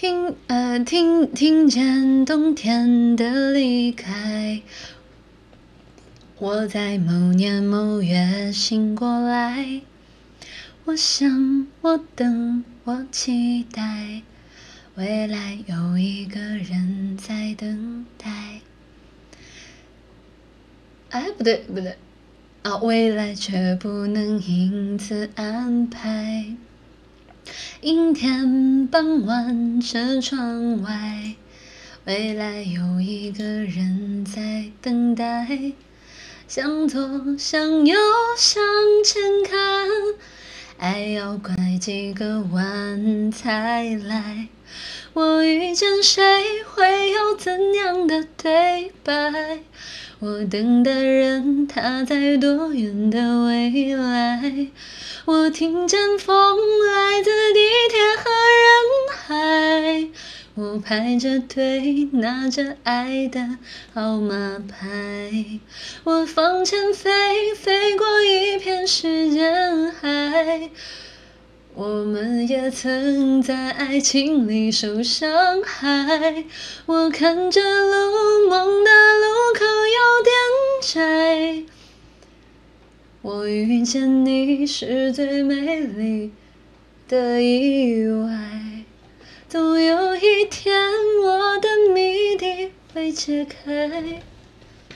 听呃听听见冬天的离开，我在某年某月醒过来，我想我等我期待，未来有一个人在等待。哎，不对不对，啊，未来却不能因此安排。阴天傍晚，车窗外，未来有一个人在等待。向左，向右，向前看，爱要拐几个弯才来。我遇见谁，会有怎样的对白？我等的人，他在多远的未来？我听见风来自地铁和人海，我排着队拿着爱的号码牌，我放前飞，飞过一片时间海。我们也曾在爱情里受伤害，我看着路，梦的路口有点窄。我遇见你是最美丽的意外，总有一天我的谜底会解开。